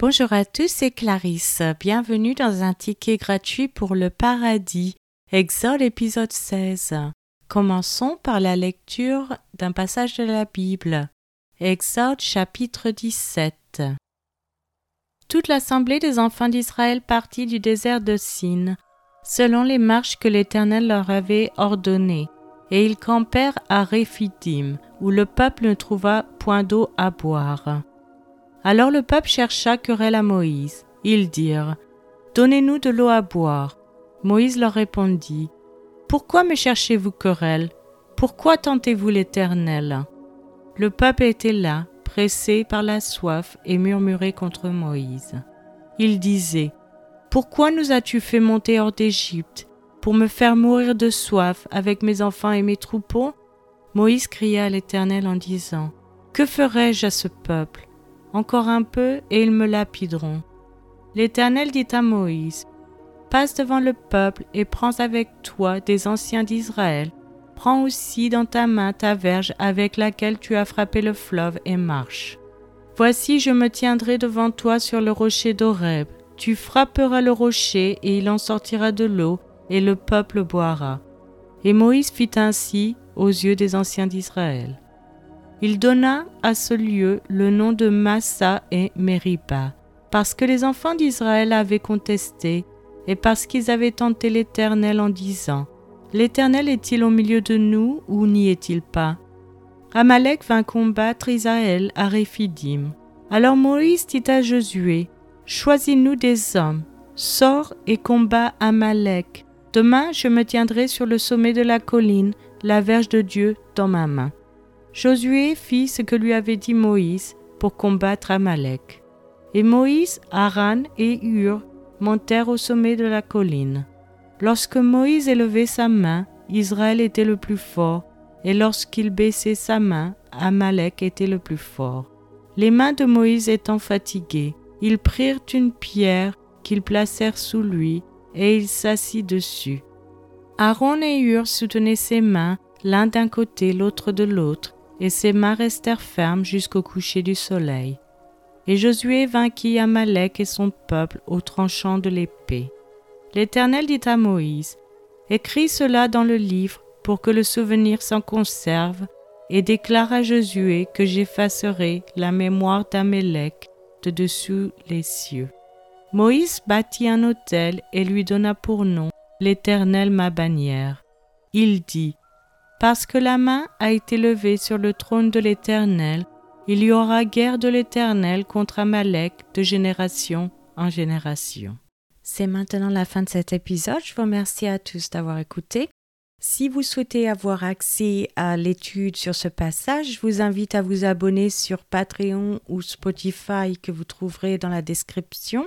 Bonjour à tous, c'est Clarisse. Bienvenue dans un ticket gratuit pour le paradis. Exode épisode 16. Commençons par la lecture d'un passage de la Bible. Exode chapitre 17. Toute l'assemblée des enfants d'Israël partit du désert de Sin, selon les marches que l'Éternel leur avait ordonnées, et ils campèrent à Réphidim, où le peuple ne trouva point d'eau à boire. Alors le peuple chercha querelle à Moïse. Ils dirent Donnez-nous de l'eau à boire. Moïse leur répondit Pourquoi me cherchez-vous querelle? Pourquoi tentez-vous l'Éternel? Le peuple était là, pressé par la soif, et murmurait contre Moïse. Il disait Pourquoi nous as-tu fait monter hors d'Égypte Pour me faire mourir de soif avec mes enfants et mes troupeaux? Moïse cria à l'Éternel en disant Que ferai-je à ce peuple? Encore un peu, et ils me lapideront. L'Éternel dit à Moïse, Passe devant le peuple et prends avec toi des anciens d'Israël. Prends aussi dans ta main ta verge avec laquelle tu as frappé le fleuve et marche. Voici, je me tiendrai devant toi sur le rocher d'Oreb. Tu frapperas le rocher et il en sortira de l'eau et le peuple boira. Et Moïse fit ainsi aux yeux des anciens d'Israël. Il donna à ce lieu le nom de Massa et Meriba, parce que les enfants d'Israël avaient contesté, et parce qu'ils avaient tenté l'Éternel en disant L'Éternel est-il au milieu de nous ou n'y est-il pas? Amalek vint combattre Israël à Réphidim. Alors Moïse dit à Josué Choisis-nous des hommes, sors et combat Amalek. Demain je me tiendrai sur le sommet de la colline, la verge de Dieu dans ma main. Josué fit ce que lui avait dit Moïse pour combattre Amalek. Et Moïse, Aaron et Hur montèrent au sommet de la colline. Lorsque Moïse élevait sa main, Israël était le plus fort, et lorsqu'il baissait sa main, Amalek était le plus fort. Les mains de Moïse étant fatiguées, ils prirent une pierre qu'ils placèrent sous lui, et il s'assit dessus. Aaron et Hur soutenaient ses mains, l'un d'un côté, l'autre de l'autre, et ses mains restèrent fermes jusqu'au coucher du soleil. Et Josué vainquit Amalek et son peuple au tranchant de l'épée. L'Éternel dit à Moïse, Écris cela dans le livre pour que le souvenir s'en conserve, et déclare à Josué que j'effacerai la mémoire d'Amalek de dessous les cieux. Moïse bâtit un autel et lui donna pour nom l'Éternel ma bannière. Il dit, parce que la main a été levée sur le trône de l'Éternel, il y aura guerre de l'Éternel contre Amalek de génération en génération. C'est maintenant la fin de cet épisode. Je vous remercie à tous d'avoir écouté. Si vous souhaitez avoir accès à l'étude sur ce passage, je vous invite à vous abonner sur Patreon ou Spotify que vous trouverez dans la description.